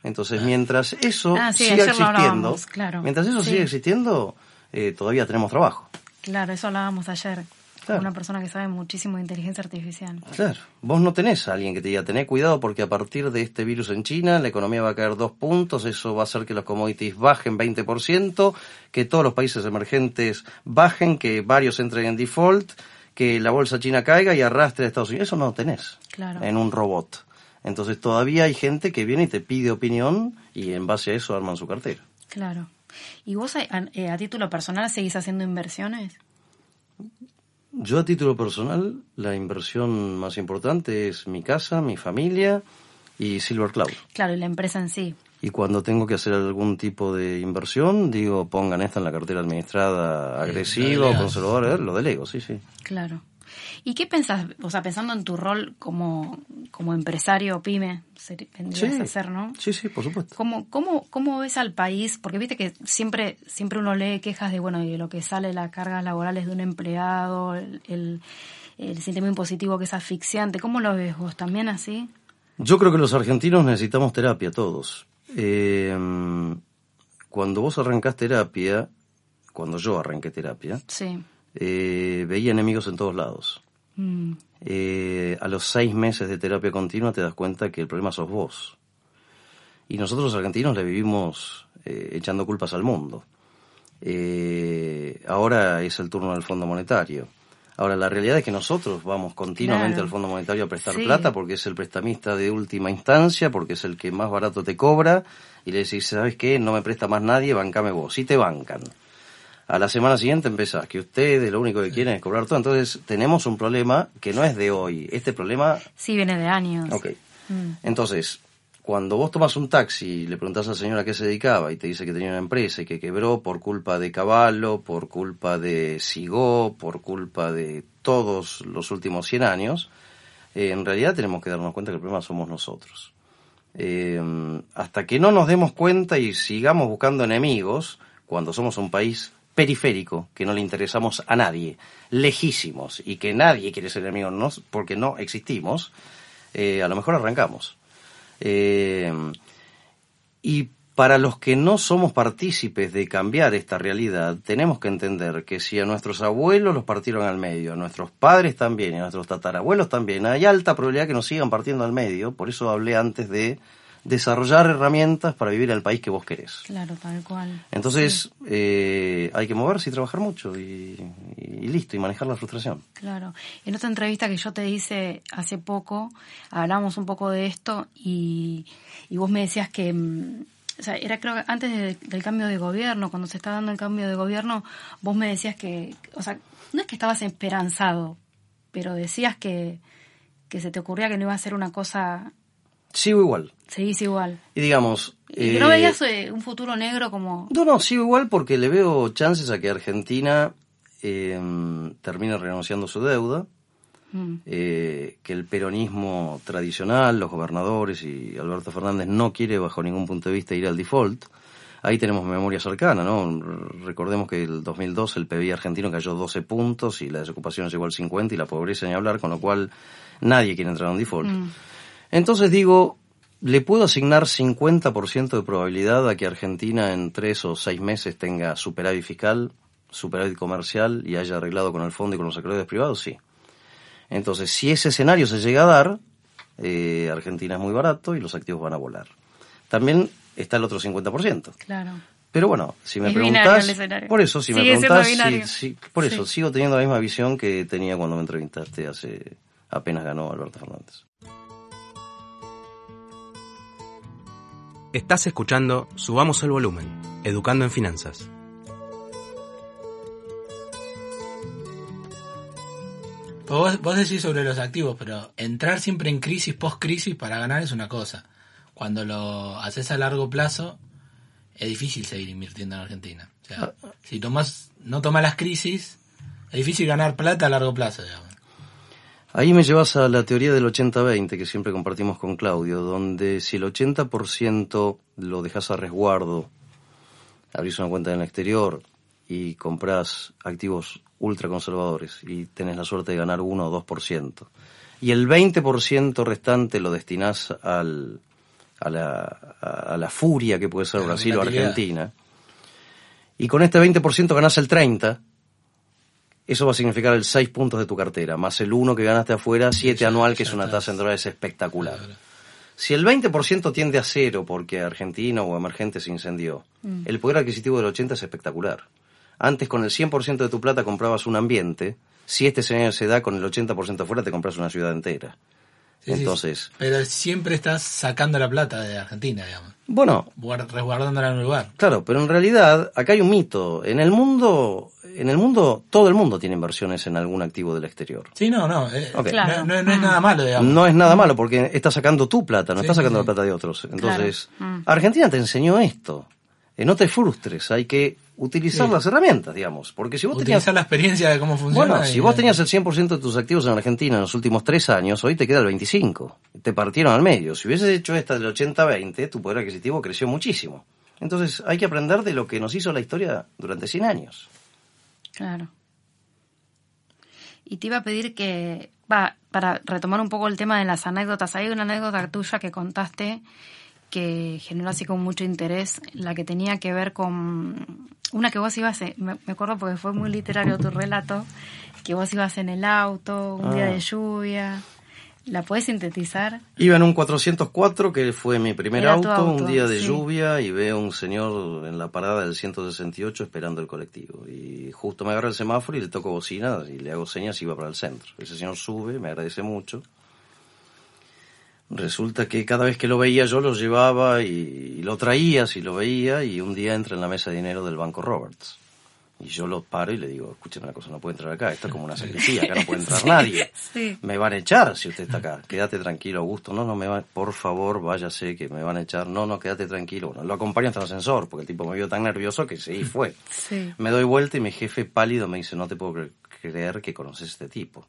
Entonces, mientras eso Ah, sí, siga existiendo, claro. mientras eso Sí. siga existiendo, eh, todavía tenemos trabajo. Claro, eso hablábamos ayer. Claro. Una persona que sabe muchísimo de inteligencia artificial. Claro, vos no tenés a alguien que te diga, tené cuidado porque a partir de este virus en China la economía va a caer dos puntos, eso va a hacer que los commodities bajen 20%, que todos los países emergentes bajen, que varios entren en default, que la bolsa china caiga y arrastre a Estados Unidos. Eso no lo tenés Claro. en un robot. Entonces todavía hay gente que viene y te pide opinión y en base a eso arman su cartera. Claro. ¿Y vos a, a- eh, a título personal seguís haciendo inversiones? Yo a título personal, la inversión más importante es mi casa, mi familia y Silver Cloud. Claro, y la empresa en sí. Y cuando tengo que hacer algún tipo de inversión, digo, pongan esta en la cartera administrada agresiva o conservadora, eh, lo delego, sí, sí. Claro. ¿Y qué pensás, o sea, pensando en tu rol como, como empresario pyme, vendrías Sí. a ser, ¿no? Sí, sí, por supuesto. ¿Cómo, cómo, ¿Cómo ves al país? Porque viste que siempre, siempre uno lee quejas de, bueno, de lo que sale las cargas laborales de un empleado, el, el, el sistema impositivo que es asfixiante. ¿Cómo lo ves vos? ¿También así? Yo creo que los argentinos necesitamos terapia, todos. Eh, cuando vos arrancás terapia, cuando yo arranqué terapia, Sí. eh, veía enemigos en todos lados. Mm, Eh, a los seis meses de terapia continua te das cuenta que el problema sos vos. Y nosotros los argentinos le vivimos eh, echando culpas al mundo. Eh, ahora es el turno del Fondo Monetario. Ahora, la realidad es que nosotros vamos continuamente Claro. al Fondo Monetario a prestar Sí. plata porque es el prestamista de última instancia, porque es el que más barato te cobra, y le decís, ¿sabes qué? No me presta más nadie, bancame vos. Si te bancan. A la semana siguiente empezás, que ustedes lo único que quieren es cobrar todo. Entonces, tenemos un problema que no es de hoy. Este problema sí, viene de años. Ok. Mm, Entonces, cuando vos tomas un taxi y le preguntás a la señora a qué se dedicaba y te dice que tenía una empresa y que quebró por culpa de Caballo, por culpa de Sigó, por culpa de todos los últimos 100 años, eh, en realidad tenemos que darnos cuenta que el problema somos nosotros. Eh, hasta que no nos demos cuenta y sigamos buscando enemigos, cuando somos un país periférico, que no le interesamos a nadie, lejísimos, y que nadie quiere ser enemigo nos, porque no existimos, eh, a lo mejor arrancamos. Eh, y para los que no somos partícipes de cambiar esta realidad, tenemos que entender que si a nuestros abuelos los partieron al medio, a nuestros padres también y a nuestros tatarabuelos también, hay alta probabilidad que nos sigan partiendo al medio, por eso hablé antes de desarrollar herramientas para vivir el país que vos querés. Claro, tal cual. Entonces, eh, hay que moverse y trabajar mucho y, y listo, y manejar la frustración. Claro. En otra entrevista que yo te hice hace poco, hablamos un poco de esto y, y vos me decías que, mm, o sea, era creo que antes de- del cambio de gobierno, cuando se está dando el cambio de gobierno, vos me decías que, o sea, no es que estabas esperanzado, pero decías que, que se te ocurría que no iba a ser una cosa, Sigo igual. seguís igual. Y digamos... Y que no eh, veías eh, un futuro negro como... No, no, sigo igual porque le veo chances a que Argentina eh, termine renunciando su deuda, Mm, eh, que el peronismo tradicional, los gobernadores y Alberto Fernández no quiere bajo ningún punto de vista ir al default. Ahí tenemos memoria cercana, ¿no? Recordemos que el 2002 el PBI argentino cayó 12 puntos y la desocupación llegó al 50 y la pobreza ni hablar, con lo cual nadie quiere entrar a un default. mm, Entonces digo, le puedo asignar 50% de probabilidad a que Argentina en tres o seis meses tenga superávit fiscal, superávit comercial y haya arreglado con el fondo y con los acreedores privados, sí. Entonces, si ese escenario se llega a dar, eh, Argentina es muy barato y los activos van a volar. También está el otro 50%. claro. Pero bueno, si me Es binario preguntás, escenario. por eso, si me preguntás, binario. por eso, Sí. sigo teniendo la misma visión que tenía cuando me entrevistaste hace apenas ganó Alberto Fernández. Estás escuchando Subamos el Volumen, Educando en Finanzas. Vos, vos decís sobre los activos, pero entrar siempre en crisis, post-crisis para ganar es una cosa. Cuando lo haces a largo plazo, es difícil seguir invirtiendo en Argentina. O sea, si tomas, no tomas las crisis, es difícil ganar plata a largo plazo, digamos. Ahí me llevas a la teoría del 80-20 que siempre compartimos con Claudio, donde si el 80% lo dejas a resguardo, abrís una cuenta en el exterior y compras activos ultraconservadores y tenés la suerte de ganar 1 o 2%, y el 20% restante lo destinás al, a, la, a la furia que puede ser A Brasil o. Argentina, y con este 20% ganás el 30%, eso va a significar el 6 puntos de tu cartera, más el 1 que ganaste afuera, 7 ya- anual, que es una tasa en dólares espectacular. Si el 20% tiende a cero porque Argentina o emergente se incendió, el poder adquisitivo del 80 es espectacular. Antes con el 100% de tu plata comprabas un ambiente, si este escenario se da con el 80% afuera te compras una ciudad entera. Sí, sí, Entonces, Pero siempre estás sacando la plata de Argentina, digamos. bueno, Guard- resguardándola en un lugar. Claro, pero en realidad acá hay un mito. En el mundo, en el mundo, todo el mundo tiene inversiones en algún activo del exterior. Sí, no, no. eh. Claro. no, no- no es nada malo, digamos. No es nada malo porque estás sacando tu plata, no Sí, estás sacando sí. la plata de otros. Entonces, Claro. Mm. Argentina te enseñó esto. Eh, no te frustres, hay que utilizar Sí. las herramientas, digamos. Porque si vos Utilizar tenías... la experiencia de cómo funciona. Bueno, si vos tenías el 100% de tus activos en Argentina en los últimos tres años, hoy te queda el 25%. Te partieron al medio. Si hubieses hecho esta del 80-20, tu poder adquisitivo creció muchísimo. Entonces hay que aprender de lo que nos hizo la historia durante 100 años. Claro. Y te iba a pedir que, va, para retomar un poco el tema de las anécdotas, hay una anécdota tuya que contaste que generó así con mucho interés, la que tenía que ver con una que vos ibas, en- me, me acuerdo porque fue muy literario tu relato, que vos ibas en el auto, un día Ah. de lluvia. ¿La puedes sintetizar? Iba en un 404, que fue mi primer auto, auto, un día de sí. lluvia, y veo un señor en la parada del 168 esperando el colectivo. Y justo me agarra el semáforo y le toco bocina y le hago señas y iba para el centro. Ese señor sube, me agradece mucho. Resulta que cada vez que lo veía yo lo llevaba y, y lo traía si lo veía y un día entra en la mesa de dinero del Banco Roberts. Y yo lo paro y le digo, escúcheme una cosa, no puede entrar acá, esto es como una sacristía, acá no puede entrar nadie. Sí. Me van a echar si usted está acá. Quédate tranquilo, Augusto. No, no me va, por favor, váyase que me van a echar. No, no, quédate tranquilo. Bueno, lo acompaño hasta el ascensor porque el tipo me vio tan nervioso que sí, fue. Sí. Me doy vuelta y mi jefe pálido me dice, no te puedo cre- creer que conoces a este tipo.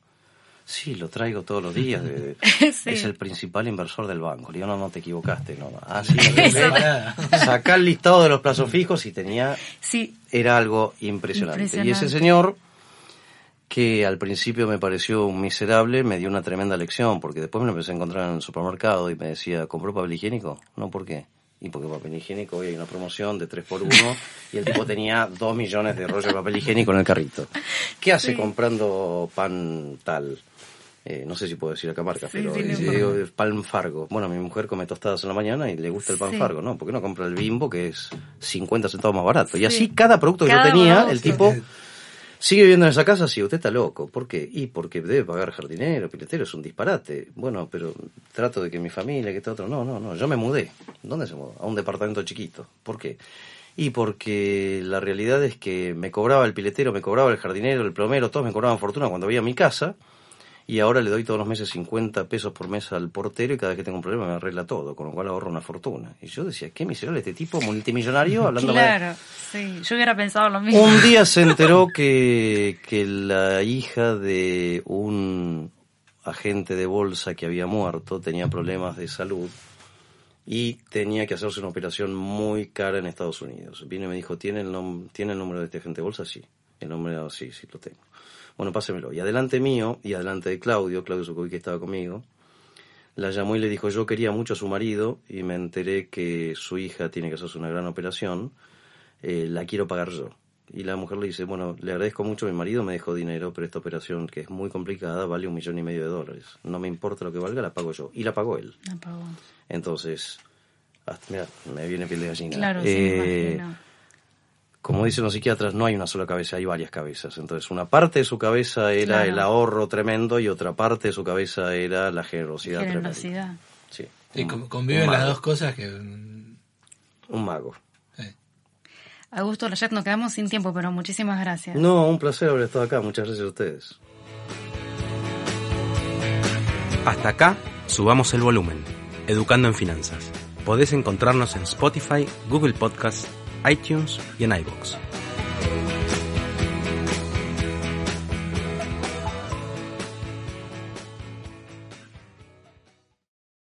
Sí, lo traigo todos los días. de- Sí. Es el principal inversor del banco. Le digo, no, no te equivocaste. No. Ah, sí. Sacá el listado de los plazos fijos y tenía Sí, era algo impresionante. Y ese señor, que al principio me pareció un miserable, me dio una tremenda lección, porque después me lo empecé a encontrar en el supermercado y me decía, ¿compró papel higiénico? No, ¿por qué? Y porque papel higiénico hoy hay una promoción de 3 por 1 y el tipo tenía 2 millones de rollos de papel higiénico en el carrito. ¿Qué hace Sí. comprando pan tal? Eh, no sé si puedo decir acá marca, Sí, pero sí, eh, digo, pan fargo. Bueno, mi mujer come tostadas en la mañana y le gusta el pan Sí. fargo, ¿no? ¿Por qué no compra el bimbo que es 50 centavos más barato? Y Sí. así cada producto que yo tenía, producto. el tipo sigue viviendo en esa casa, sí, usted está loco. ¿Por qué? Y porque debe pagar jardinero, piletero, es un disparate. Bueno, pero trato de que mi familia, que este otro, no, no, no, yo me mudé. ¿Dónde se mudó? A un departamento chiquito. ¿Por qué? Y porque la realidad es que me cobraba el piletero, me cobraba el jardinero, el plomero, todos me cobraban fortuna cuando veía mi casa. Y ahora le doy todos los meses 50 pesos por mes al portero y cada vez que tengo un problema me arregla todo, con lo cual ahorro una fortuna. Y yo decía, qué miserable este tipo multimillonario hablando claro, sí. Yo hubiera pensado lo mismo. un día se enteró que, que la hija de un agente de bolsa que había muerto tenía problemas de salud y tenía que hacerse una operación muy cara en Estados Unidos. Vino y me dijo, ¿tiene el, nom- ¿tiene el número de este agente de bolsa? Sí. El número, sí, sí, lo tengo. Bueno, pásemelo. Y adelante mío, y adelante de Claudio, Claudio Sucovi que estaba conmigo, la llamó y le dijo, yo quería mucho a su marido y me enteré que su hija tiene que hacerse una gran operación, eh, la quiero pagar yo. Y la mujer le dice, bueno, le agradezco mucho, mi marido me dejó dinero, pero esta operación, que es muy complicada, vale un millón y medio de dólares. No me importa lo que valga, la pago yo. Y la pagó él. Me apagó. Entonces, hasta, mira, me viene piel de gallina. Claro, sí, me Eh, imagino. Como dicen los psiquiatras, no hay una sola cabeza, hay varias cabezas. Entonces, una parte de su cabeza era Claro. el ahorro tremendo y otra parte de su cabeza era la generosidad, tremenda. Generosidad. Sí. Sí, Un- con- un conviven las dos cosas que... mm, Un mago. sí. Augusto Layet, nos quedamos sin tiempo, pero muchísimas gracias. No, un placer haber estado acá. Muchas gracias a ustedes. Hasta acá, subamos el volumen. Educando en Finanzas. Podés encontrarnos en Spotify, Google Podcasts, iTunes y en iBox.